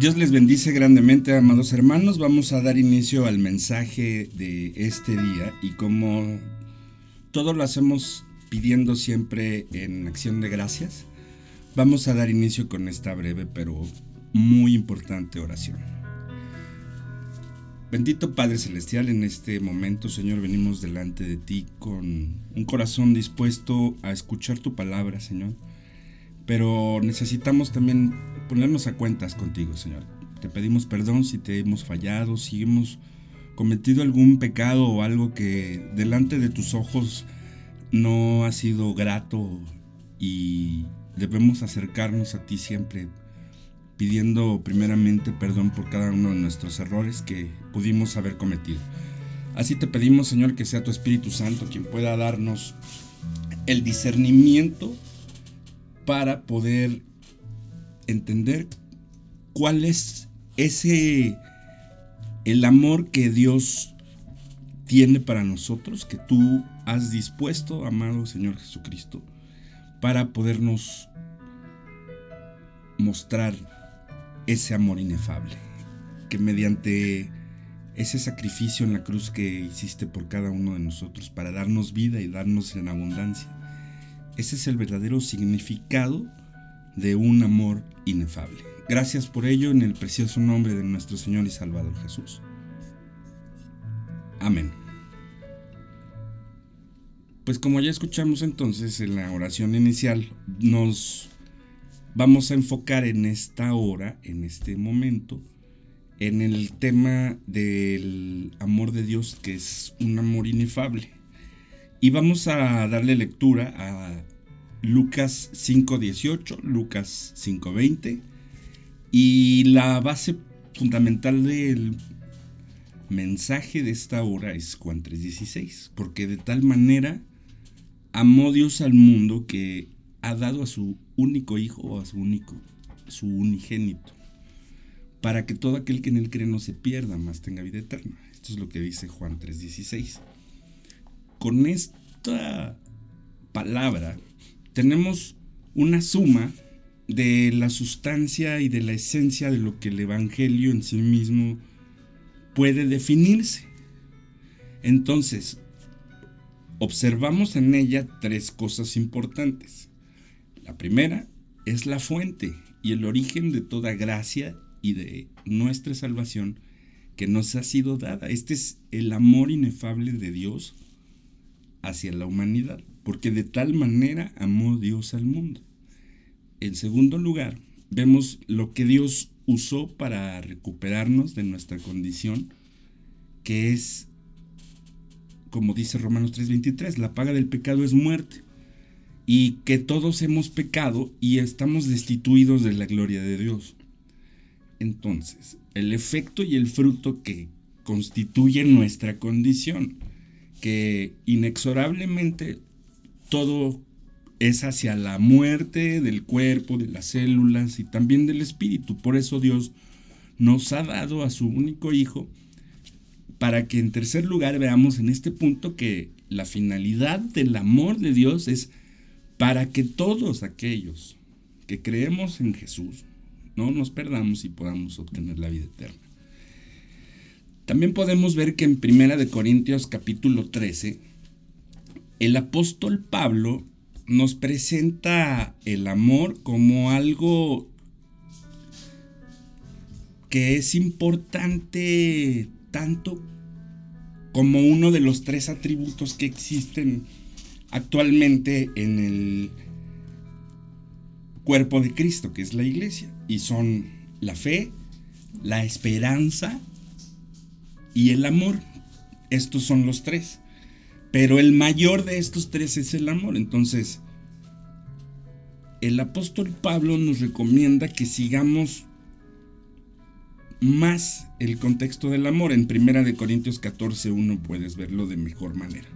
Dios les bendice grandemente, amados hermanos. Vamos a dar inicio al mensaje de este día y como todo lo hacemos pidiendo siempre en acción de gracias, vamos a dar inicio con esta breve pero muy importante oración. Bendito Padre Celestial, en este momento, Señor, venimos delante de ti con un corazón dispuesto a escuchar tu palabra, Señor. Pero necesitamos también ponernos a cuentas contigo, Señor. Te pedimos perdón si te hemos fallado, si hemos cometido algún pecado o algo que delante de tus ojos no ha sido grato y debemos acercarnos a ti siempre pidiendo primeramente perdón por cada uno de nuestros errores que pudimos haber cometido. Así te pedimos, Señor, que sea tu Espíritu Santo quien pueda darnos el discernimiento para poder entender cuál es ese el amor que Dios tiene para nosotros, que tú has dispuesto, amado Señor Jesucristo, para podernos mostrar ese amor inefable, que mediante ese sacrificio en la cruz que hiciste por cada uno de nosotros para darnos vida y darnos en abundancia, ese es el verdadero significado de un amor inefable. Gracias por ello en el precioso nombre de nuestro Señor y Salvador Jesús. Amén. Pues como ya escuchamos entonces en la oración inicial, nos vamos a enfocar en esta hora, en este momento, en el tema del amor de Dios, que es un amor inefable. Y vamos a darle lectura a Lucas 5.18, Lucas 5.20. Y la base fundamental del mensaje de esta hora es Juan 3.16, porque de tal manera amó Dios al mundo que ha dado a su único hijo o a su único, su unigénito, para que todo aquel que en él cree no se pierda, más tenga vida eterna. Esto es lo que dice Juan 3.16. Con esta palabra tenemos una suma de la sustancia y de la esencia de lo que el Evangelio en sí mismo puede definirse. Entonces, observamos en ella tres cosas importantes. La primera es la fuente y el origen de toda gracia y de nuestra salvación que nos ha sido dada. Este es el amor inefable de Dios hacia la humanidad porque de tal manera amó Dios al mundo. En segundo lugar, vemos lo que Dios usó para recuperarnos de nuestra condición, que es, como dice Romanos 3:23, la paga del pecado es muerte, y que todos hemos pecado y estamos destituidos de la gloria de Dios. Entonces, el efecto y el fruto que constituyen nuestra condición, que inexorablemente todo es hacia la muerte del cuerpo, de las células y también del espíritu. Por eso Dios nos ha dado a su único Hijo para que en tercer lugar veamos en este punto que la finalidad del amor de Dios es para que todos aquellos que creemos en Jesús no nos perdamos y podamos obtener la vida eterna. También podemos ver que en Primera de Corintios capítulo 13 el apóstol Pablo nos presenta el amor como algo que es importante tanto como uno de los tres atributos que existen actualmente en el cuerpo de Cristo, que es la iglesia, y son la fe, la esperanza y el amor. Estos son los tres. Pero el mayor de estos tres es el amor. Entonces, el apóstol Pablo nos recomienda que sigamos más el contexto del amor. En Primera de Corintios 14, 1 puedes verlo de mejor manera.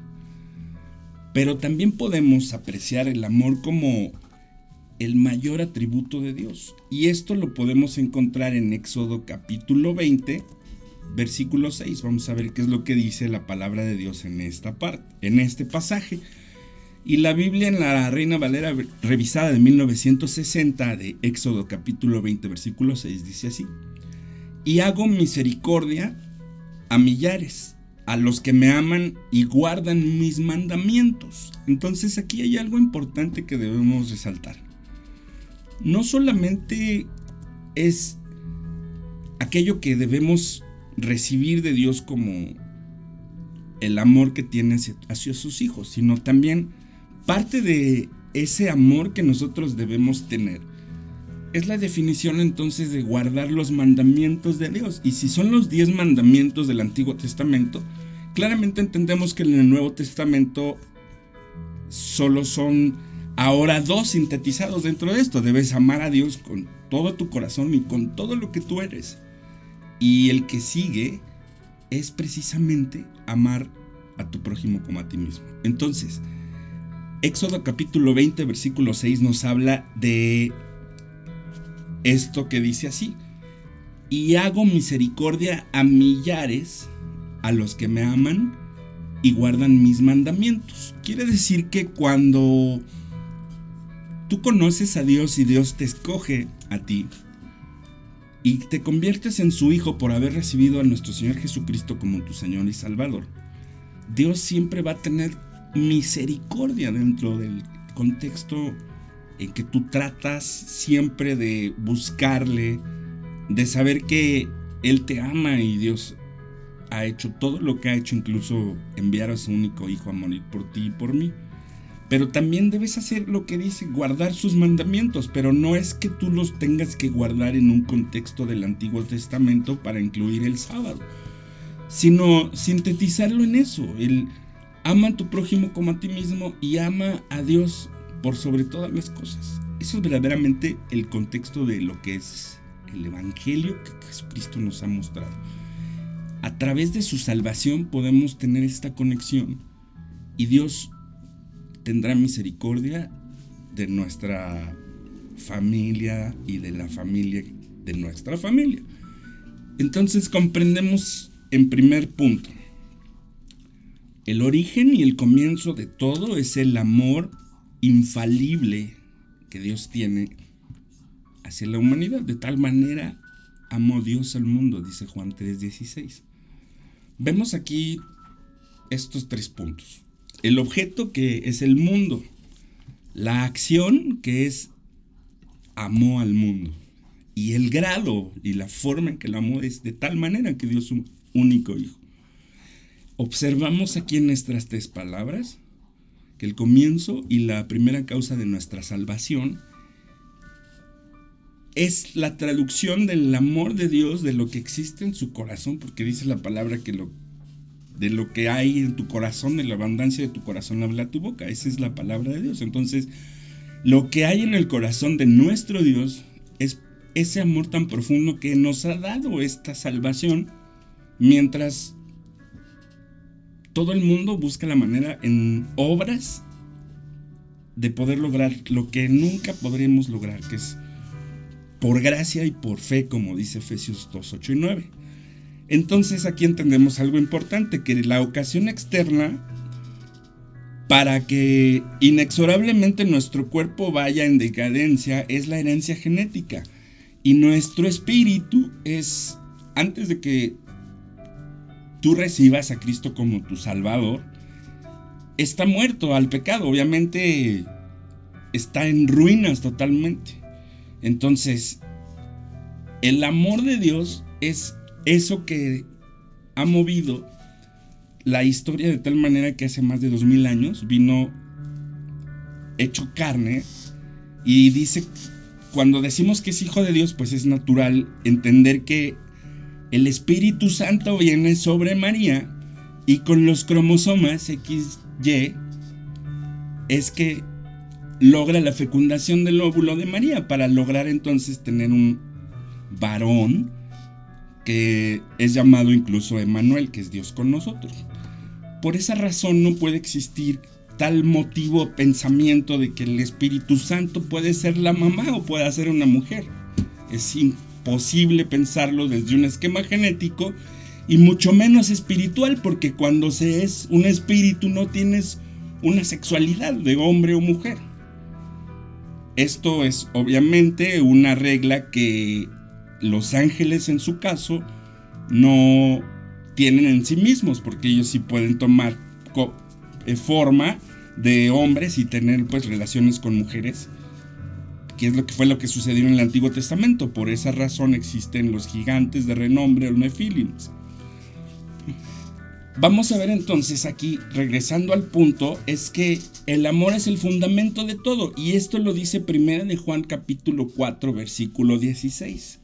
Pero también podemos apreciar el amor como el mayor atributo de Dios. Y esto lo podemos encontrar en Éxodo capítulo 20, versículo 6. Vamos a ver qué es lo que dice la palabra de Dios en esta parte, en este pasaje. Y la Biblia en la Reina Valera revisada de 1960 de Éxodo capítulo 20 versículo 6 dice así. Y hago misericordia a millares, a los que me aman y guardan mis mandamientos. Entonces aquí hay algo importante que debemos resaltar. No solamente es aquello que debemos recibir de Dios como el amor que tiene hacia, sus hijos, sino también parte de ese amor que nosotros debemos tener es la definición entonces de guardar los mandamientos de Dios. Y si son los diez mandamientos del Antiguo Testamento, claramente entendemos que en el Nuevo Testamento solo son ahora dos sintetizados dentro de esto. Debes amar a Dios con todo tu corazón y con todo lo que tú eres. Y el que sigue es precisamente amar a tu prójimo como a ti mismo. Entonces, Éxodo capítulo 20, versículo 6 nos habla de esto que dice así. Y hago misericordia a millares a los que me aman y guardan mis mandamientos. Quiere decir que cuando tú conoces a Dios y Dios te escoge a ti y te conviertes en su hijo por haber recibido a nuestro Señor Jesucristo como tu Señor y Salvador, Dios siempre va a tener misericordia dentro del contexto en que tú tratas siempre de buscarle, de saber que Él te ama y Dios ha hecho todo lo que ha hecho, incluso enviar a su único hijo a morir por ti y por mí. Pero también debes hacer lo que dice, guardar sus mandamientos, pero no es que tú los tengas que guardar en un contexto del Antiguo Testamento para incluir el sábado, sino sintetizarlo en eso, el ama a tu prójimo como a ti mismo y ama a Dios por sobre todas las cosas. Eso es verdaderamente el contexto de lo que es el Evangelio que Jesucristo nos ha mostrado. A través de su salvación podemos tener esta conexión y Dios tendrá misericordia de nuestra familia y de la familia de nuestra familia. Entonces comprendemos en primer punto, el origen y el comienzo de todo es el amor infalible que Dios tiene hacia la humanidad. De tal manera amó Dios al mundo, dice Juan 3:16. Vemos aquí estos tres puntos el objeto que es el mundo, la acción que es amó al mundo y el grado y la forma en que lo amó es de tal manera que dio su único hijo. Observamos aquí en nuestras tres palabras que el comienzo y la primera causa de nuestra salvación es la traducción del amor de Dios de lo que existe en su corazón, porque dice la palabra que lo de lo que hay en tu corazón, de la abundancia de tu corazón habla tu boca. Esa es la palabra de Dios. Entonces, lo que hay en el corazón de nuestro Dios es ese amor tan profundo que nos ha dado esta salvación, mientras todo el mundo busca la manera en obras de poder lograr lo que nunca podremos lograr, que es por gracia y por fe, como dice Efesios 2, 8 y 9. Entonces aquí entendemos algo importante, que la ocasión externa para que inexorablemente nuestro cuerpo vaya en decadencia es la herencia genética. Y nuestro espíritu es, antes de que tú recibas a Cristo como tu Salvador, está muerto al pecado. Obviamente está en ruinas totalmente. Entonces, el amor de Dios es eso que ha movido la historia de tal manera que hace más de dos mil años vino hecho carne y dice, cuando decimos que es hijo de Dios, pues es natural entender que el Espíritu Santo viene sobre María y con los cromosomas XY es que logra la fecundación del óvulo de María para lograr entonces tener un varón que es llamado incluso Emanuel, que es Dios con nosotros. Por esa razón no puede existir tal motivo pensamiento de que el Espíritu Santo puede ser la mamá o puede ser una mujer. Es imposible pensarlo desde un esquema genético y mucho menos espiritual porque cuando se es un espíritu no tienes una sexualidad de hombre o mujer. Esto es obviamente una regla que los ángeles en su caso no tienen en sí mismos porque ellos sí pueden tomar eh, forma de hombres y tener pues relaciones con mujeres, que es lo que fue lo que sucedió en el Antiguo Testamento. Por esa razón existen los gigantes de renombre, los nefilims. Vamos a ver entonces aquí, regresando al punto, es que el amor es el fundamento de todo y esto lo dice primera de Juan capítulo 4 versículo 16.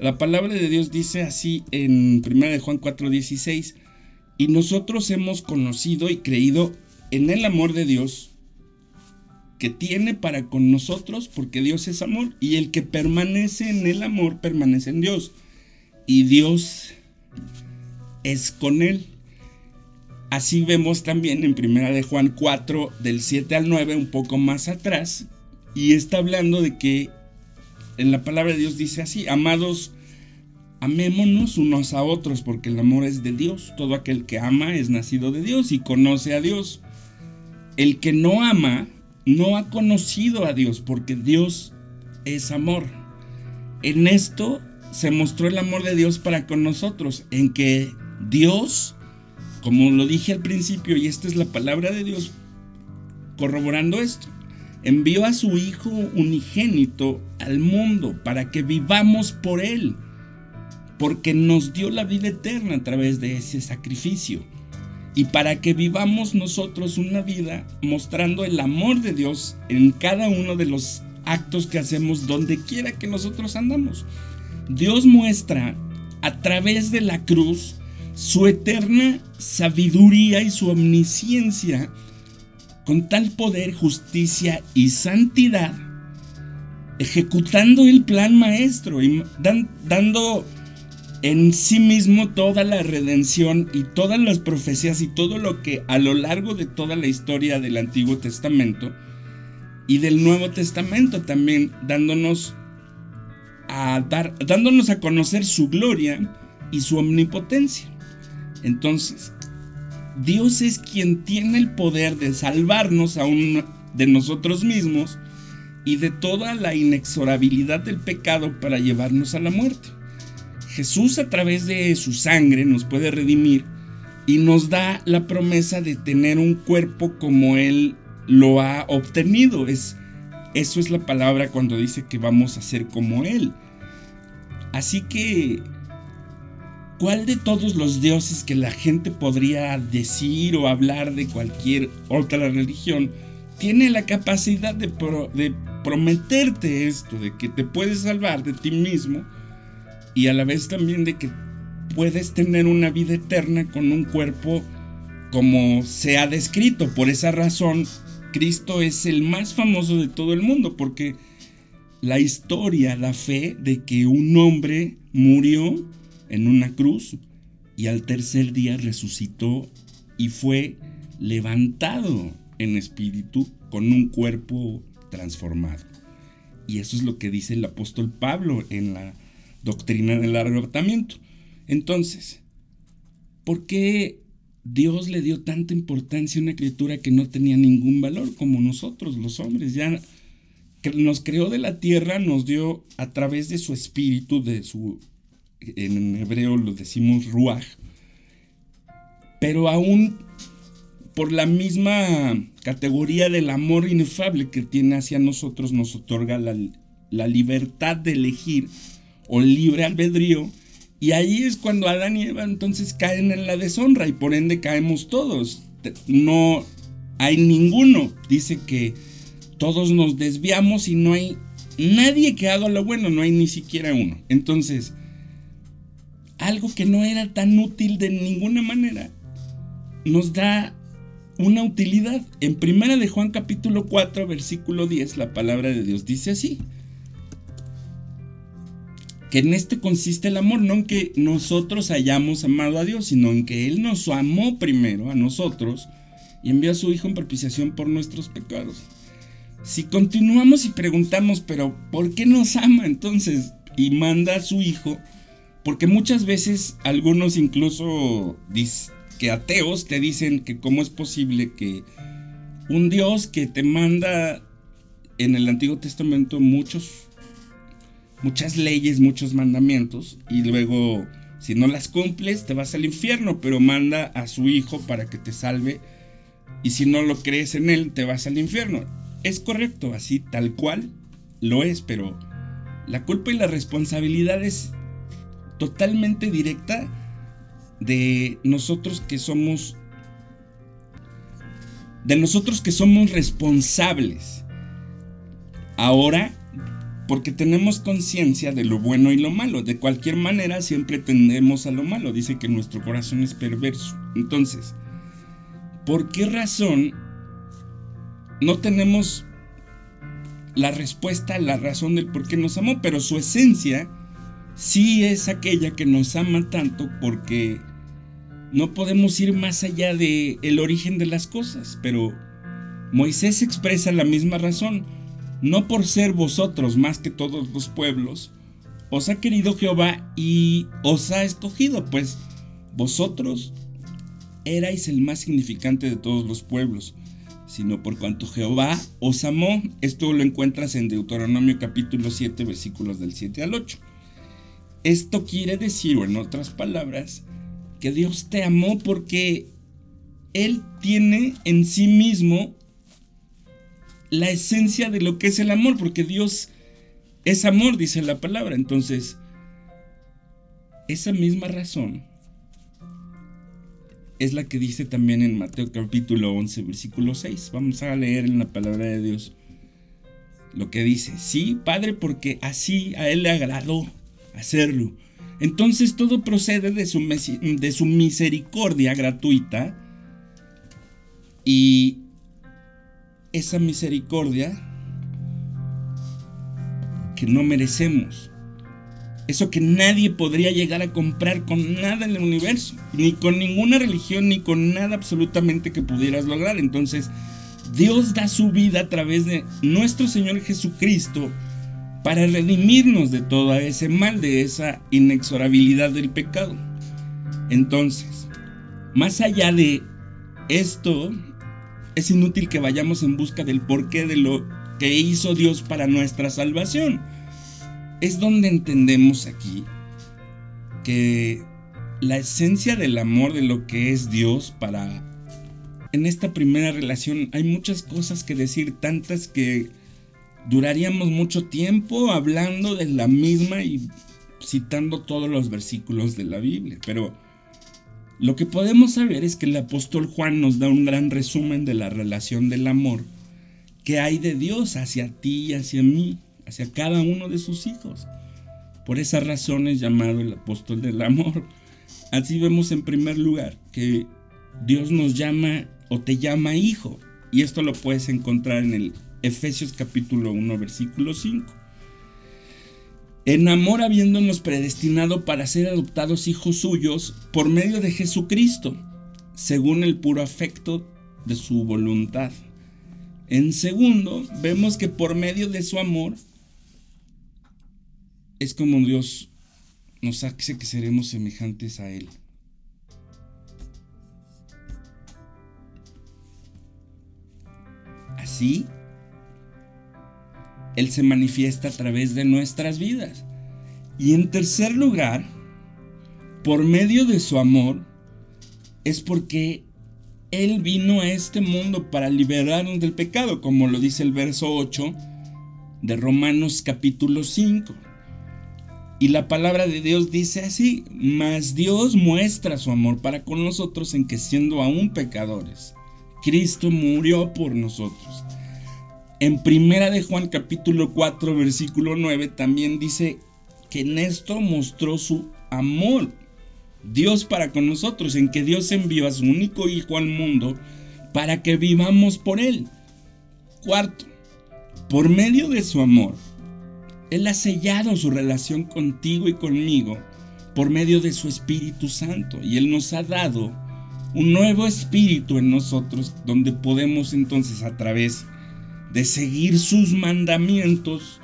La palabra de Dios dice así en primera de Juan 4 16 y nosotros hemos conocido y creído en el amor de Dios que tiene para con nosotros, porque Dios es amor, y el que permanece en el amor permanece en Dios, y Dios es con él. Así vemos también en Primera de Juan 4 del 7 al 9 un poco más atrás y está hablando de que en la palabra de Dios dice así, amados, amémonos unos a otros, porque el amor es de Dios. Todo aquel que ama es nacido de Dios y conoce a Dios. El que no ama no ha conocido a Dios, porque Dios es amor. En esto se mostró el amor de Dios para con nosotros, en que Dios, como lo dije al principio, y esta es la palabra de Dios corroborando esto, envió a su Hijo unigénito al mundo para que vivamos por Él porque nos dio la vida eterna a través de ese sacrificio. Y para que vivamos nosotros una vida mostrando el amor de Dios en cada uno de los actos que hacemos donde quiera que nosotros andamos. Dios muestra a través de la cruz su eterna sabiduría y su omnisciencia con tal poder, justicia y santidad, ejecutando el plan maestro y dando en sí mismo toda la redención y todas las profecías y todo lo que a lo largo de toda la historia del Antiguo Testamento y del Nuevo Testamento también dándonos a dar dándonos a conocer su gloria y su omnipotencia. Entonces, Dios es quien tiene el poder de salvarnos aún de nosotros mismos y de toda la inexorabilidad del pecado para llevarnos a la muerte. Jesús a través de su sangre nos puede redimir y nos da la promesa de tener un cuerpo como Él lo ha obtenido. Es, eso es la palabra cuando dice que vamos a ser como Él. Así que, ¿cuál de todos los dioses que la gente podría decir o hablar de cualquier otra religión tiene la capacidad de, de prometerte esto, de que te puedes salvar de ti mismo? Y a la vez también de que puedes tener una vida eterna con un cuerpo como se ha descrito. Por esa razón, Cristo es el más famoso de todo el mundo, porque la historia la fe de que un hombre murió en una cruz y al tercer día resucitó y fue levantado en espíritu con un cuerpo transformado. Y eso es lo que dice el apóstol Pablo en la doctrina del arrebatamiento. Entonces, ¿por qué Dios le dio tanta importancia a una criatura que no tenía ningún valor como nosotros, los hombres? Ya nos creó de la tierra, nos dio a través de su espíritu, de su, en hebreo lo decimos ruach, pero aún por la misma categoría del amor inefable que tiene hacia nosotros, nos otorga la libertad de elegir o libre albedrío. Y ahí es cuando Adán y Eva entonces caen en la deshonra y por ende caemos todos. No hay ninguno. Dice que todos nos desviamos y no hay nadie que haga lo bueno, no hay ni siquiera uno. Entonces, algo que no era tan útil de ninguna manera, nos da una utilidad. En primera de Juan capítulo 4, versículo 10, la palabra de Dios dice así que en este consiste el amor, no en que nosotros hayamos amado a Dios, sino en que Él nos amó primero a nosotros y envió a su Hijo en propiciación por nuestros pecados. Si continuamos y preguntamos, pero ¿por qué nos ama entonces? Y manda a su Hijo, porque muchas veces algunos incluso que ateos te dicen que cómo es posible que un Dios que te manda en el Antiguo Testamento muchos muchas leyes, muchos mandamientos y luego si no las cumples te vas al infierno, pero manda a su hijo para que te salve y si no lo crees en él te vas al infierno. Es correcto, así tal cual lo es, pero la culpa y la responsabilidad es totalmente directa de nosotros que somos de nosotros que somos responsables. Ahora porque tenemos conciencia de lo bueno y lo malo. De cualquier manera siempre tendemos a lo malo. Dice que nuestro corazón es perverso. Entonces, ¿por qué razón no tenemos la respuesta, la razón del por qué nos amó? Pero su esencia sí es aquella que nos ama tanto porque no podemos ir más allá de el origen de las cosas. Pero Moisés expresa la misma razón no por ser vosotros más que todos los pueblos, os ha querido Jehová y os ha escogido, pues vosotros erais el más significante de todos los pueblos, sino por cuanto Jehová os amó. Esto lo encuentras en Deuteronomio capítulo 7, versículos del 7 al 8. Esto quiere decir, o en otras palabras, que Dios te amó porque Él tiene en sí mismo la esencia de lo que es el amor, porque Dios es amor, dice la palabra. Entonces, esa misma razón es la que dice también en Mateo capítulo 11, versículo 6. Vamos a leer en la palabra de Dios lo que dice. Sí, Padre, porque así a Él le agradó hacerlo. Entonces todo procede de su, de su misericordia gratuita y esa misericordia que no merecemos. Eso que nadie podría llegar a comprar con nada en el universo, ni con ninguna religión, ni con nada absolutamente que pudieras lograr. Entonces, Dios da su vida a través de nuestro Señor Jesucristo para redimirnos de todo ese mal, de esa inexorabilidad del pecado. Entonces, más allá de esto, es inútil que vayamos en busca del porqué de lo que hizo Dios para nuestra salvación. Es donde entendemos aquí que la esencia del amor de lo que es Dios para... En esta primera relación hay muchas cosas que decir, tantas que duraríamos mucho tiempo hablando de la misma y citando todos los versículos de la Biblia, pero lo que podemos saber es que el apóstol Juan nos da un gran resumen de la relación del amor que hay de Dios hacia ti y hacia mí, hacia cada uno de sus hijos. Por esa razón es llamado el apóstol del amor. Así vemos en primer lugar que Dios nos llama o te llama hijo. Y esto lo puedes encontrar en el Efesios capítulo 1 versículo 5 en amor habiéndonos predestinado para ser adoptados hijos suyos por medio de Jesucristo, según el puro afecto de su voluntad. En segundo, vemos que por medio de su amor es como Dios nos hace que seremos semejantes a Él. Así él se manifiesta a través de nuestras vidas. Y en tercer lugar, por medio de su amor, es porque Él vino a este mundo para liberarnos del pecado, como lo dice el verso 8 de Romanos capítulo 5. Y la palabra de Dios dice así, mas Dios muestra su amor para con nosotros en que siendo aún pecadores, Cristo murió por nosotros. En Primera de Juan capítulo 4 versículo 9 también dice que en esto mostró su amor Dios para con nosotros, en que Dios envió a su único Hijo al mundo para que vivamos por Él. Cuarto, por medio de su amor, Él ha sellado su relación contigo y conmigo por medio de su Espíritu Santo y Él nos ha dado un nuevo espíritu en nosotros, donde podemos entonces a través de seguir sus mandamientos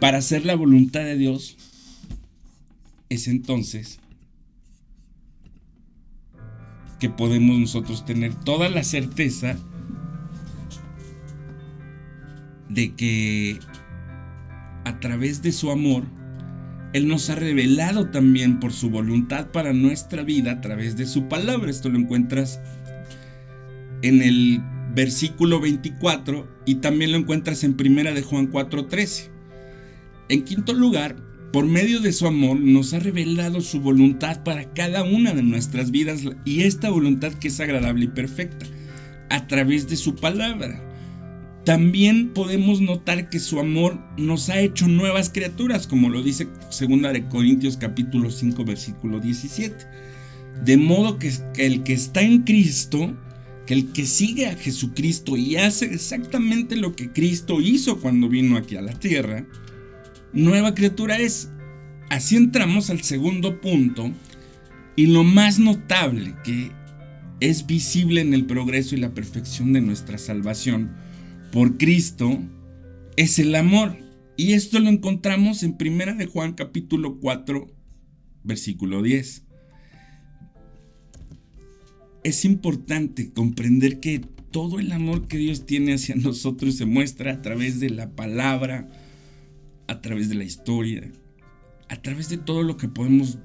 para hacer la voluntad de Dios, es entonces que podemos nosotros tener toda la certeza de que a través de su amor, Él nos ha revelado también por su voluntad para nuestra vida a través de su palabra. Esto lo encuentras en el versículo 24 y también lo encuentras en primera de Juan 4:13. En quinto lugar, por medio de su amor nos ha revelado su voluntad para cada una de nuestras vidas y esta voluntad que es agradable y perfecta a través de su palabra. También podemos notar que su amor nos ha hecho nuevas criaturas, como lo dice 2 de Corintios capítulo 5 versículo 17. De modo que, el que está en Cristo, que el que sigue a Jesucristo y hace exactamente lo que Cristo hizo cuando vino aquí a la tierra, nueva criatura es. Así entramos al segundo punto y lo más notable que es visible en el progreso y la perfección de nuestra salvación por Cristo es el amor. Y esto lo encontramos en 1 de Juan capítulo 4 versículo 10. Es importante comprender que todo el amor que Dios tiene hacia nosotros se muestra a través de la palabra, a través de la historia, a través de todo lo que podemos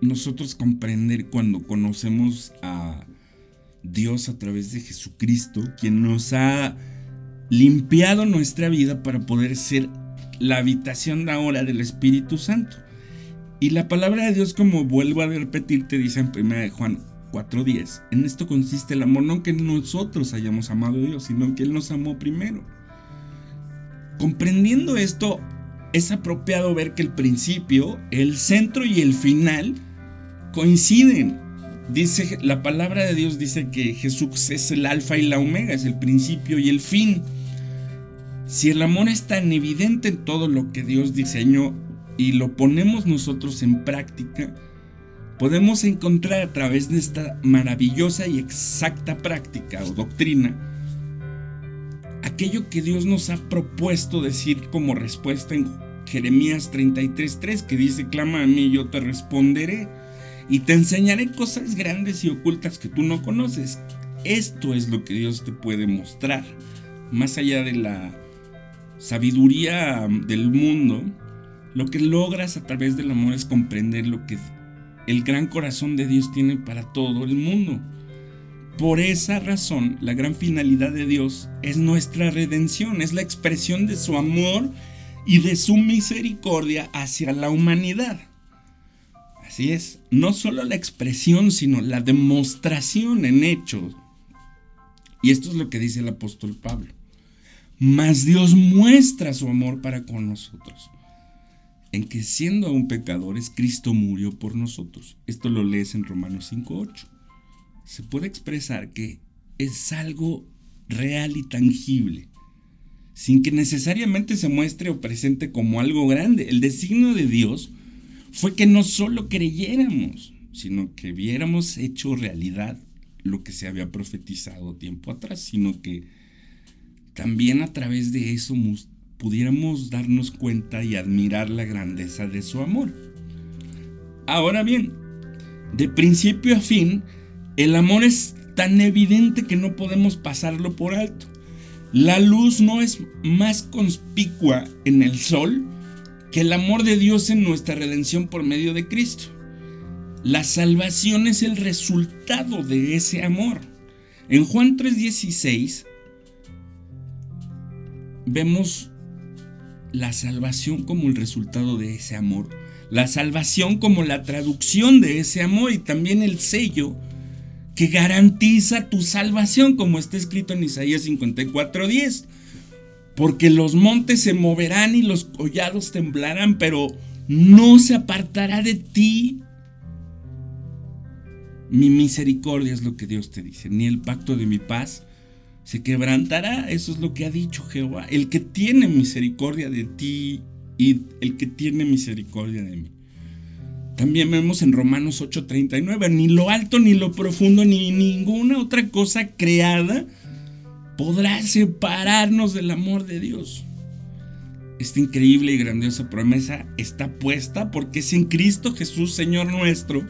nosotros comprender cuando conocemos a Dios a través de Jesucristo, quien nos ha limpiado nuestra vida para poder ser la habitación de ahora del Espíritu Santo. Y la palabra de Dios, como vuelvo a repetir, te dice en 1 Juan 4:10, en esto consiste el amor, no que nosotros hayamos amado a Dios, sino que Él nos amó primero. Comprendiendo esto, es apropiado ver que el principio, el centro y el final coinciden. Dice la palabra de Dios dice que Jesús es el alfa y la omega, es el principio y el fin. Si el amor es tan evidente en todo lo que Dios diseñó y lo ponemos nosotros en práctica, podemos encontrar a través de esta maravillosa y exacta práctica o doctrina aquello que Dios nos ha propuesto decir como respuesta en Jeremías 33:3, que dice, clama a mí y yo te responderé y te enseñaré cosas grandes y ocultas que tú no conoces. Esto es lo que Dios te puede mostrar. Más allá de la sabiduría del mundo, lo que logras a través del amor es comprender lo que el gran corazón de Dios tiene para todo el mundo. Por esa razón, la gran finalidad de Dios es nuestra redención, es la expresión de su amor y de su misericordia hacia la humanidad. Así es, no solo la expresión, sino la demostración en hechos. Y esto es lo que dice el apóstol Pablo. Mas Dios muestra su amor para con nosotros, en que siendo aún pecadores, Cristo murió por nosotros. Esto lo lees en Romanos 5.8 se puede expresar que es algo real y tangible, sin que necesariamente se muestre o presente como algo grande. El designio de Dios fue que no solo creyéramos, sino que viéramos hecho realidad lo que se había profetizado tiempo atrás, sino que también a través de eso pudiéramos darnos cuenta y admirar la grandeza de su amor. Ahora bien, de principio a fin, el amor es tan evidente que no podemos pasarlo por alto. La luz no es más conspicua en el sol que el amor de Dios en nuestra redención por medio de Cristo. La salvación es el resultado de ese amor. En Juan 3:16 vemos la salvación como el resultado de ese amor. La salvación como la traducción de ese amor y también el sello que garantiza tu salvación, como está escrito en Isaías 54:10. Porque los montes se moverán y los collados temblarán, pero no se apartará de ti. Mi misericordia es lo que Dios te dice, ni el pacto de mi paz se quebrantará. Eso es lo que ha dicho Jehová. El que tiene misericordia de ti y el que tiene misericordia de mí. También vemos en Romanos 8:39, ni lo alto, ni lo profundo, ni ninguna otra cosa creada podrá separarnos del amor de Dios. Esta increíble y grandiosa promesa está puesta porque es en Cristo Jesús, Señor nuestro.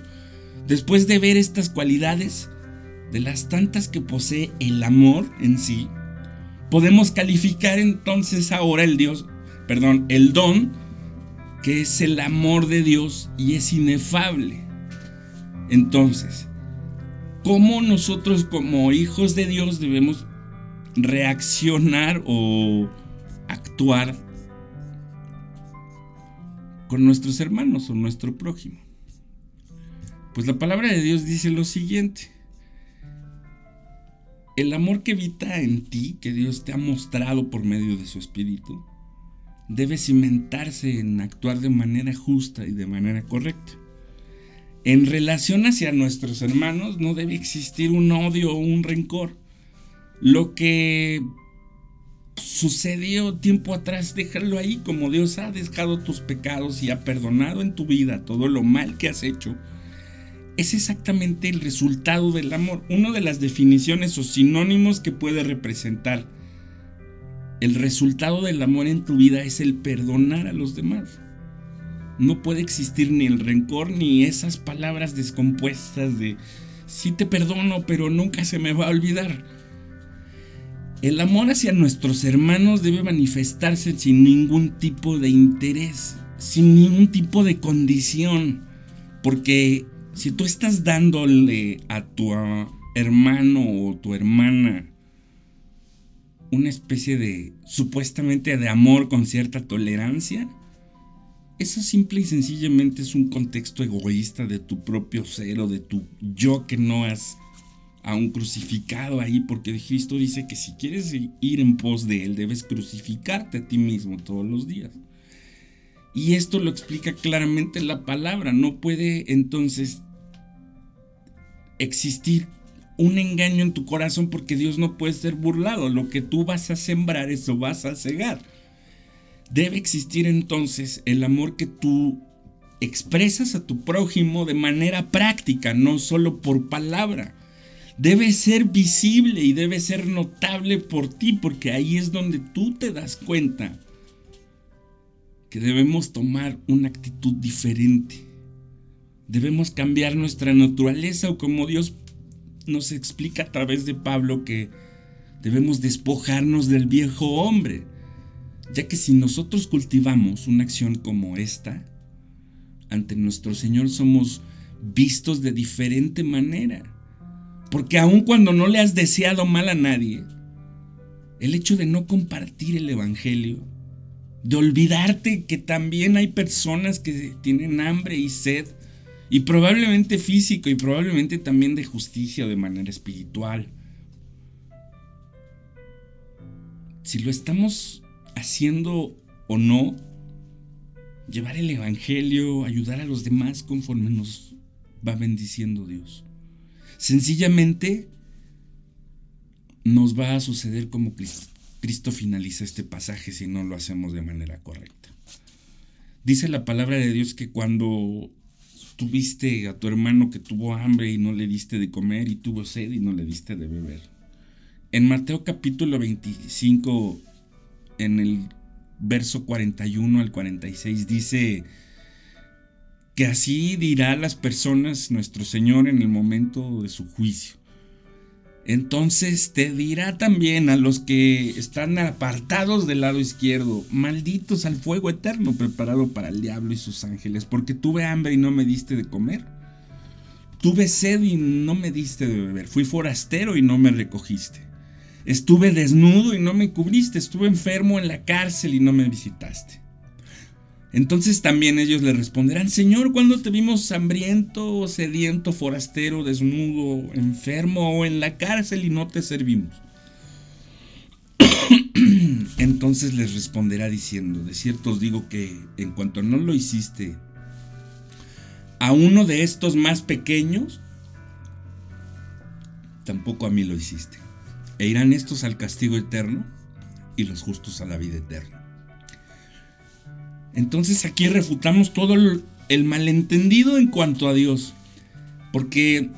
Después de ver estas cualidades, de las tantas que posee el amor en sí, podemos calificar entonces ahora el Dios, perdón, el don que es el amor de Dios y es inefable. Entonces, ¿cómo nosotros como hijos de Dios debemos reaccionar o actuar con nuestros hermanos o nuestro prójimo? Pues la palabra de Dios dice lo siguiente. El amor que habita en ti, que Dios te ha mostrado por medio de su Espíritu, debe cimentarse en actuar de manera justa y de manera correcta. En relación hacia nuestros hermanos no debe existir un odio o un rencor. Lo que sucedió tiempo atrás, déjalo ahí, como Dios ha dejado tus pecados y ha perdonado en tu vida todo lo mal que has hecho es exactamente el resultado del amor. Una de las definiciones o sinónimos que puede representar el resultado del amor en tu vida es el perdonar a los demás. No puede existir ni el rencor ni esas palabras descompuestas de sí te perdono, pero nunca se me va a olvidar. El amor hacia nuestros hermanos debe manifestarse sin ningún tipo de interés, sin ningún tipo de condición, porque si tú estás dándole a tu hermano o tu hermana una especie de supuestamente de amor con cierta tolerancia, eso simple y sencillamente es un contexto egoísta de tu propio ser o de tu yo que no has aún crucificado ahí, porque Cristo dice que si quieres ir en pos de Él, debes crucificarte a ti mismo todos los días. Y esto lo explica claramente la palabra. No puede entonces existir un engaño en tu corazón porque Dios no puede ser burlado. Lo que tú vas a sembrar, eso vas a cegar. Debe existir entonces el amor que tú expresas a tu prójimo de manera práctica, no solo por palabra. Debe ser visible y debe ser notable por ti, porque ahí es donde tú te das cuenta que debemos tomar una actitud diferente. Debemos cambiar nuestra naturaleza o como Dios nos explica a través de Pablo que debemos despojarnos del viejo hombre, ya que si nosotros cultivamos una acción como esta, ante nuestro Señor somos vistos de diferente manera. Porque aun cuando no le has deseado mal a nadie, el hecho de no compartir el Evangelio, de olvidarte que también hay personas que tienen hambre y sed, y probablemente físico y probablemente también de justicia de manera espiritual. Si lo estamos haciendo o no, llevar el Evangelio, ayudar a los demás conforme nos va bendiciendo Dios. Sencillamente nos va a suceder como Cristo finaliza este pasaje si no lo hacemos de manera correcta. Dice la palabra de Dios que cuando tuviste a tu hermano que tuvo hambre y no le diste de comer y tuvo sed y no le diste de beber. En Mateo capítulo 25, en el verso 41 al 46, dice que así dirá las personas nuestro Señor en el momento de su juicio. Entonces te dirá también a los que están apartados del lado izquierdo, malditos al fuego eterno preparado para el diablo y sus ángeles, porque tuve hambre y no me diste de comer. Tuve sed y no me diste de beber. Fui forastero y no me recogiste. Estuve desnudo y no me cubriste. Estuve enfermo en la cárcel y no me visitaste. Entonces también ellos le responderán, Señor, ¿cuándo te vimos hambriento, sediento, forastero, desnudo, enfermo o en la cárcel y no te servimos? Entonces les responderá diciendo, de cierto os digo que en cuanto no lo hiciste a uno de estos más pequeños, tampoco a mí lo hiciste. E irán estos al castigo eterno y los justos a la vida eterna. Entonces aquí refutamos todo el malentendido en cuanto a Dios. Porque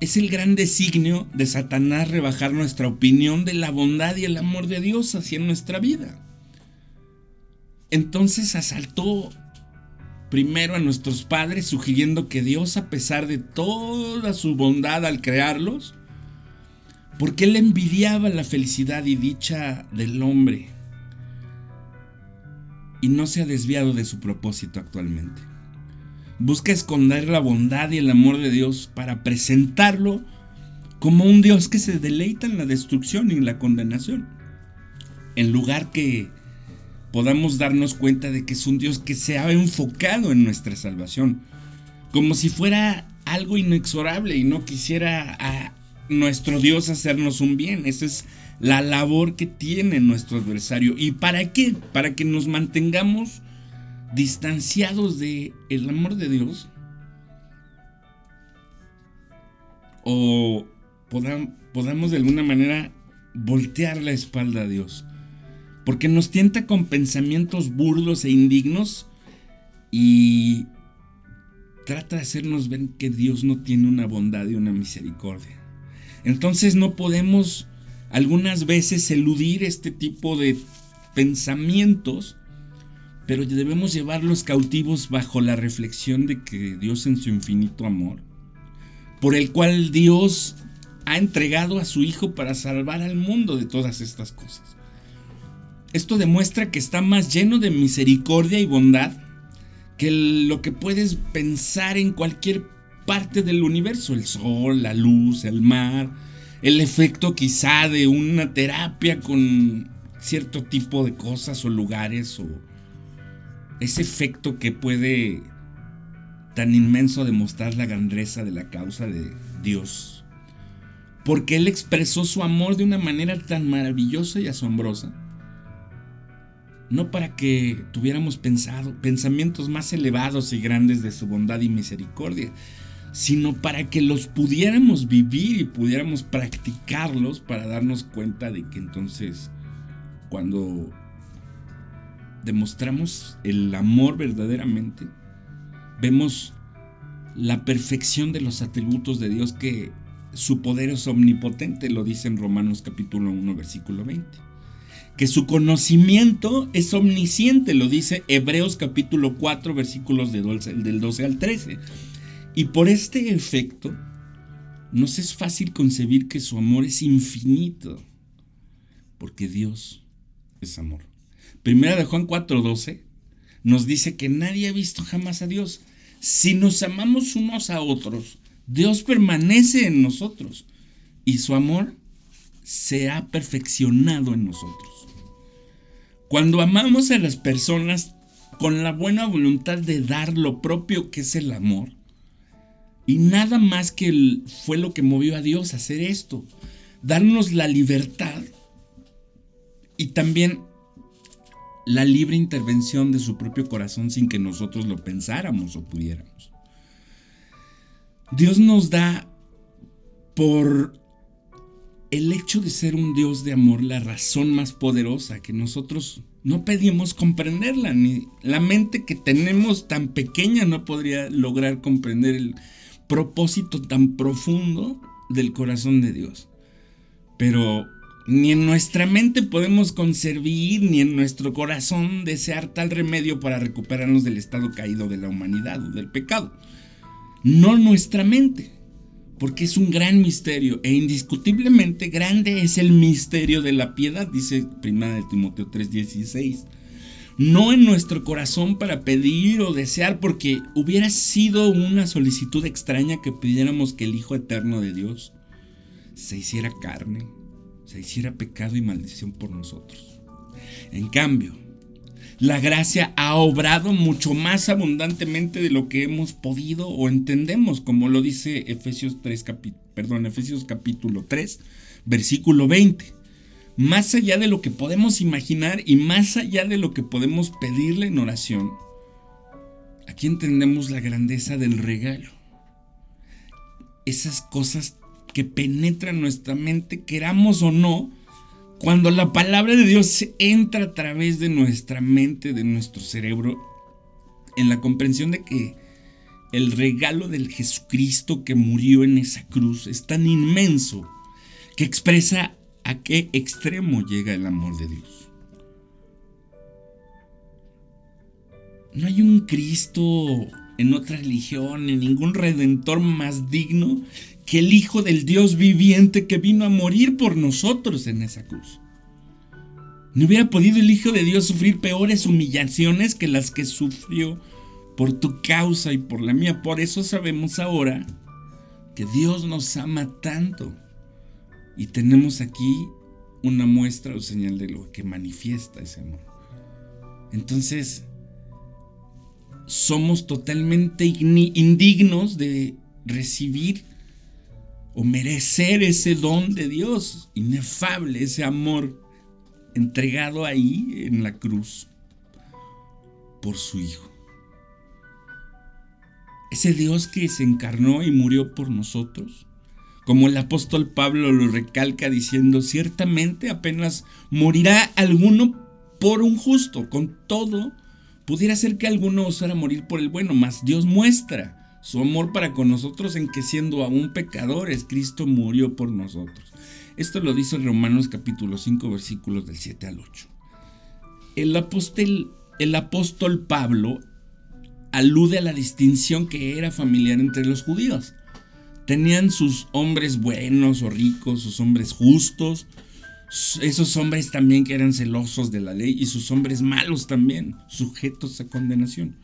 es el gran designio de Satanás rebajar nuestra opinión de la bondad y el amor de Dios hacia nuestra vida. Entonces asaltó primero a nuestros padres sugiriendo que Dios, a pesar de toda su bondad al crearlos, porque él envidiaba la felicidad y dicha del hombre y no se ha desviado de su propósito actualmente. Busca esconder la bondad y el amor de Dios para presentarlo como un Dios que se deleita en la destrucción y en la condenación, en lugar que podamos darnos cuenta de que es un Dios que se ha enfocado en nuestra salvación, como si fuera algo inexorable y no quisiera a nuestro Dios hacernos un bien. Esa es la labor que tiene nuestro adversario. ¿Y para qué? Para que nos mantengamos distanciados de el amor de Dios. O podamos de alguna manera voltear la espalda a Dios porque nos tienta con pensamientos burdos e indignos y trata de hacernos ver que Dios no tiene una bondad y una misericordia. Entonces no podemos algunas veces eludir este tipo de pensamientos, pero debemos llevarlos cautivos bajo la reflexión de que Dios en su infinito amor, por el cual Dios ha entregado a su Hijo para salvar al mundo de todas estas cosas. Esto demuestra que está más lleno de misericordia y bondad que lo que puedes pensar en cualquier parte del universo, el sol, la luz, el mar, el efecto quizá de una terapia con cierto tipo de cosas o lugares o ese efecto que puede tan inmenso demostrar la grandeza de la causa de Dios. Porque Él expresó su amor de una manera tan maravillosa y asombrosa no para que tuviéramos pensado pensamientos más elevados y grandes de su bondad y misericordia, sino para que los pudiéramos vivir y pudiéramos practicarlos para darnos cuenta de que entonces cuando demostramos el amor verdaderamente, vemos la perfección de los atributos de Dios que su poder es omnipotente, lo dice en Romanos capítulo 1 versículo 20 que su conocimiento es omnisciente, lo dice Hebreos capítulo 4 versículos del 12 al 13. Y por este efecto, nos es fácil concebir que su amor es infinito, porque Dios es amor. Primera de Juan 4:12 nos dice que nadie ha visto jamás a Dios. Si nos amamos unos a otros, Dios permanece en nosotros y su amor se ha perfeccionado en nosotros. Cuando amamos a las personas con la buena voluntad de dar lo propio que es el amor, y nada más que fue lo que movió a Dios a hacer esto, darnos la libertad y también la libre intervención de su propio corazón sin que nosotros lo pensáramos o pudiéramos. Dios nos da por el hecho de ser un Dios de amor la razón más poderosa que nosotros no pedimos comprenderla, ni la mente que tenemos tan pequeña no podría lograr comprender propósito tan profundo del corazón de Dios. Pero ni en nuestra mente podemos concebir, ni en nuestro corazón desear tal remedio para recuperarnos del estado caído de la humanidad o del pecado. No nuestra mente porque es un gran misterio e indiscutiblemente grande es el misterio de la piedad, dice 1 de Timoteo 3:16. No en nuestro corazón para pedir o desear, porque hubiera sido una solicitud extraña que pidiéramos que el Hijo Eterno de Dios se hiciera carne, se hiciera pecado y maldición por nosotros. En cambio, la gracia ha obrado mucho más abundantemente de lo que hemos podido o entendemos, como lo dice Efesios 3, perdón, Efesios capítulo 3, versículo 20. Más allá de lo que podemos imaginar y más allá de lo que podemos pedirle en oración, aquí entendemos la grandeza del regalo. Esas cosas que penetran nuestra mente, queramos o no, cuando la palabra de Dios entra a través de nuestra mente, de nuestro cerebro, en la comprensión de que el regalo del Jesucristo que murió en esa cruz es tan inmenso que expresa a qué extremo llega el amor de Dios. No hay un Cristo en otra religión, en ningún redentor más digno que el Hijo del Dios viviente que vino a morir por nosotros en esa cruz. ¿No hubiera podido el Hijo de Dios sufrir peores humillaciones que las que sufrió por tu causa y por la mía? Por eso sabemos ahora que Dios nos ama tanto. Y tenemos aquí una muestra o señal de lo que manifiesta ese amor. Entonces, somos totalmente indignos de recibir o merecer ese don de Dios inefable, ese amor entregado ahí en la cruz por su Hijo. Ese Dios que se encarnó y murió por nosotros. Como el apóstol Pablo lo recalca diciendo, ciertamente apenas morirá alguno por un justo. Con todo, pudiera ser que alguno osara morir por el bueno, mas Dios muestra su amor para con nosotros en que siendo aún pecadores, Cristo murió por nosotros. Esto lo dice Romanos capítulo 5 versículos del 7 al 8. El apóstol, el apóstol Pablo alude a la distinción que era familiar entre los judíos. Tenían sus hombres buenos o ricos, sus hombres justos, esos hombres también que eran celosos de la ley y sus hombres malos también, sujetos a condenación.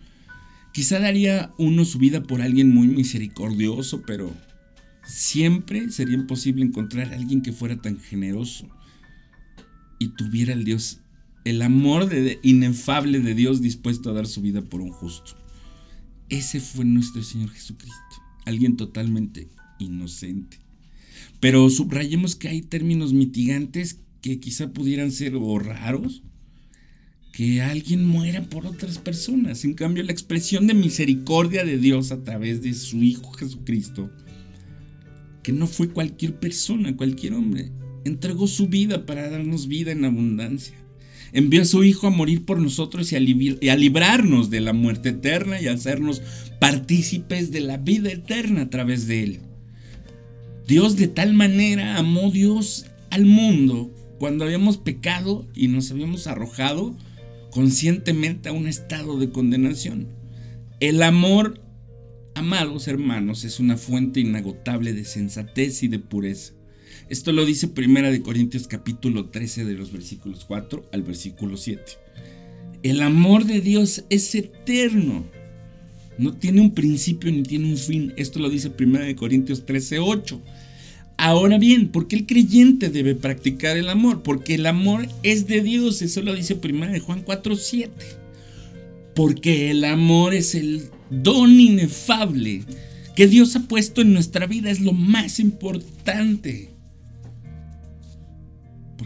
Quizá daría uno su vida por alguien muy misericordioso, pero Siempre sería imposible encontrar a alguien que fuera tan generoso y tuviera el Dios, el amor inefable de Dios dispuesto a dar su vida por un justo. Ese fue nuestro Señor Jesucristo, alguien totalmente inocente. Pero subrayemos que hay términos mitigantes que quizá pudieran ser o raros, que alguien muera por otras personas. En cambio, la expresión de misericordia de Dios a través de su Hijo Jesucristo que no fue cualquier persona, cualquier hombre. Entregó su vida para darnos vida en abundancia. Envió a su Hijo a morir por nosotros y a, librarnos de la muerte eterna y a hacernos partícipes de la vida eterna a través de Él. Dios de tal manera amó Dios al mundo cuando habíamos pecado y nos habíamos arrojado conscientemente a un estado de condenación. El amor Amados hermanos, es una fuente inagotable de sensatez y de pureza. Esto lo dice Primera de Corintios capítulo 13 de los versículos 4 al versículo 7. El amor de Dios es eterno. No tiene un principio ni tiene un fin. Esto lo dice Primera de Corintios 13, 8. Ahora bien, ¿por qué el creyente debe practicar el amor? Porque el amor es de Dios. Eso lo dice Primera de Juan 4, 7. Porque el amor es el don inefable que Dios ha puesto en nuestra vida es lo más importante.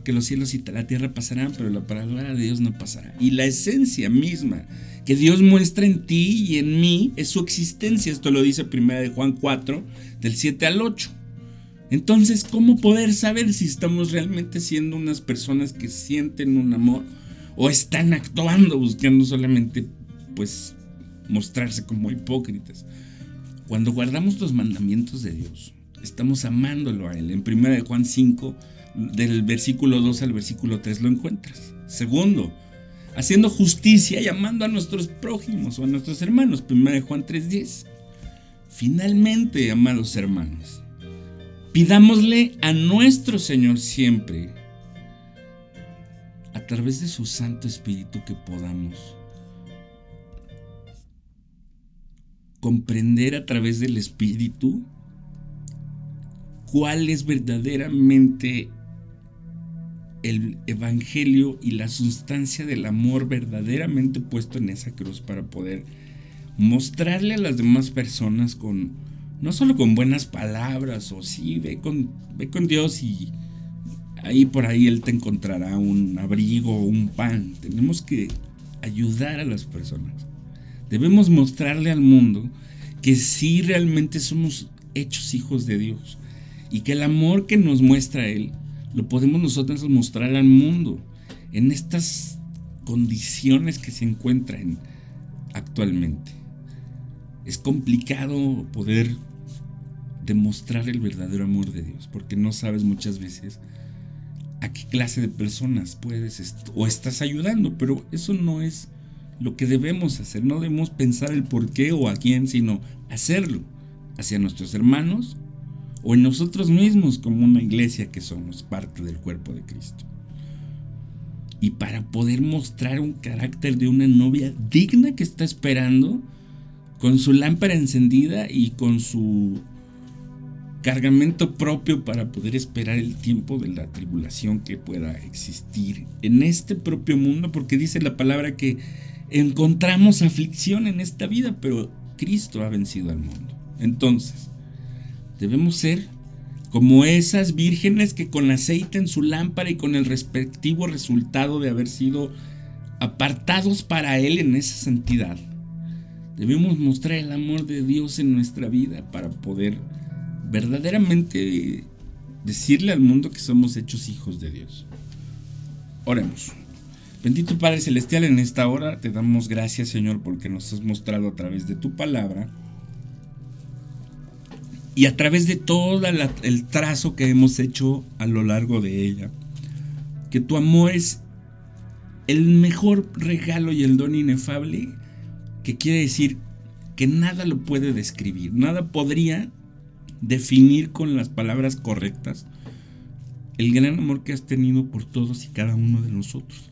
Porque los cielos y la tierra pasarán, pero la palabra de Dios no pasará. Y la esencia misma que Dios muestra en ti y en mí es su existencia. Esto lo dice 1 de Juan 4, del 7 al 8. Entonces, ¿cómo poder saber si estamos realmente siendo unas personas que sienten un amor o están actuando buscando solamente pues mostrarse como hipócritas. Cuando guardamos los mandamientos de Dios, estamos amándolo a Él. En 1 Juan 5, del versículo 2 al versículo 3 lo encuentras. Segundo, haciendo justicia y amando a nuestros prójimos o a nuestros hermanos. 1 Juan 3:10. Finalmente, amados hermanos, pidámosle a nuestro Señor siempre, a través de su Santo Espíritu, que podamos comprender a través del Espíritu cuál es verdaderamente el Evangelio y la sustancia del amor verdaderamente puesto en esa cruz para poder mostrarle a las demás personas con, no solo con buenas palabras o sí, ve con, ve con Dios y ahí por ahí Él te encontrará un abrigo o un pan. Tenemos que ayudar a las personas. Debemos mostrarle al mundo que sí realmente somos hechos hijos de Dios y que el amor que nos muestra Él lo podemos nosotros mostrar al mundo en estas condiciones que se encuentran actualmente. Es complicado poder demostrar el verdadero amor de Dios, porque no sabes muchas veces a qué clase de personas puedes o estás ayudando, pero eso no es lo que debemos hacer, no debemos pensar el por qué o a quién, sino hacerlo hacia nuestros hermanos o en nosotros mismos como una iglesia que somos parte del cuerpo de Cristo. Y para poder mostrar un carácter de una novia digna que está esperando, con su lámpara encendida y con su cargamento propio para poder esperar el tiempo de la tribulación que pueda existir en este propio mundo, porque dice la palabra que encontramos aflicción en esta vida, pero Cristo ha vencido al mundo. Entonces, debemos ser como esas vírgenes que con aceite en su lámpara y con el respectivo resultado de haber sido apartados para Él en esa santidad, debemos mostrar el amor de Dios en nuestra vida para poder verdaderamente decirle al mundo que somos hechos hijos de Dios. Oremos. Bendito Padre Celestial, en esta hora te damos gracias, Señor, porque nos has mostrado a través de tu palabra y a través de todo el trazo que hemos hecho a lo largo de ella, que tu amor es el mejor regalo y el don inefable, que quiere decir que nada lo puede describir, nada podría definir con las palabras correctas el gran amor que has tenido por todos y cada uno de nosotros.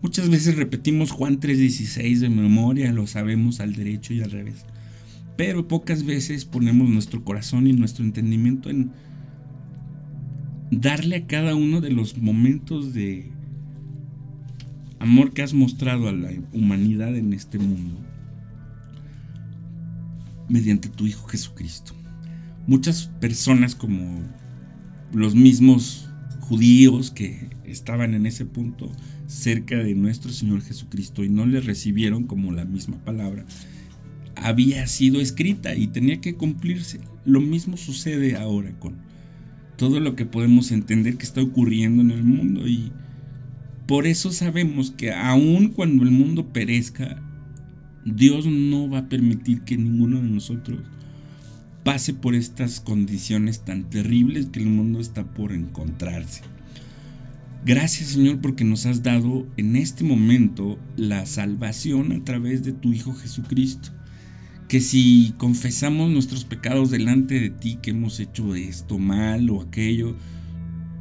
Muchas veces repetimos Juan 3:16 de memoria, lo sabemos al derecho y al revés, pero pocas veces ponemos nuestro corazón y nuestro entendimiento en darle a cada uno de los momentos de amor que has mostrado a la humanidad en este mundo mediante tu Hijo Jesucristo. Muchas personas como los mismos judíos que estaban en ese punto cerca de nuestro Señor Jesucristo y no le recibieron como la misma palabra, había sido escrita y tenía que cumplirse. Lo mismo sucede ahora con todo lo que podemos entender que está ocurriendo en el mundo y por eso sabemos que aun cuando el mundo perezca, Dios no va a permitir que ninguno de nosotros pase por estas condiciones tan terribles que el mundo está por encontrarse. Gracias Señor porque nos has dado en este momento la salvación a través de tu Hijo Jesucristo. Que si confesamos nuestros pecados delante de ti, que hemos hecho esto mal o aquello,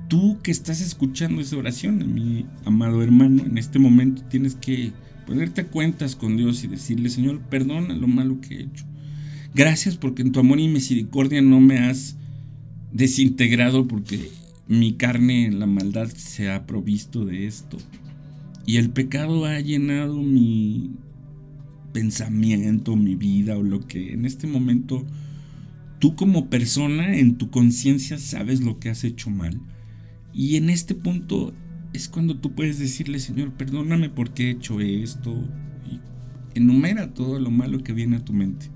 tú que estás escuchando esa oración, mi amado hermano, en este momento tienes que ponerte a cuentas con Dios y decirle, Señor, perdona lo malo que he hecho. Gracias porque en tu amor y misericordia no me has desintegrado porque mi carne, la maldad, se ha provisto de esto. Y el pecado ha llenado mi pensamiento, mi vida o lo que en este momento tú como persona en tu conciencia sabes lo que has hecho mal. Y en este punto es cuando tú puedes decirle, Señor, perdóname porque he hecho esto. Y enumera todo lo malo que viene a tu mente.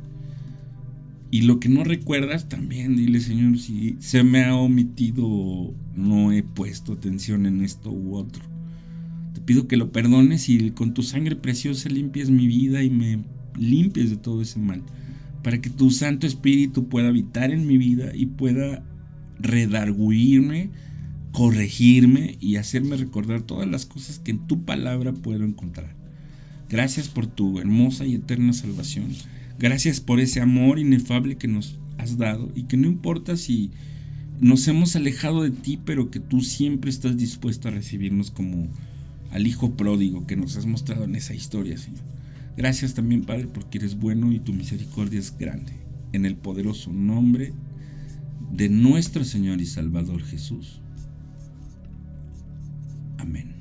Y lo que no recuerdas también, dile Señor, si se me ha omitido, no he puesto atención en esto u otro. Pido que lo perdones y con tu sangre preciosa limpies mi vida y me limpies de todo ese mal. Para que tu Santo Espíritu pueda habitar en mi vida y pueda redarguirme, corregirme y hacerme recordar todas las cosas que en tu palabra puedo encontrar. Gracias por tu hermosa y eterna salvación. Gracias por ese amor inefable que nos has dado y que no importa si nos hemos alejado de ti, pero que tú siempre estás dispuesto a recibirnos como al Hijo Pródigo que nos has mostrado en esa historia, Señor. Gracias también, Padre, porque eres bueno y tu misericordia es grande. En el poderoso nombre de nuestro Señor y Salvador Jesús. Amén.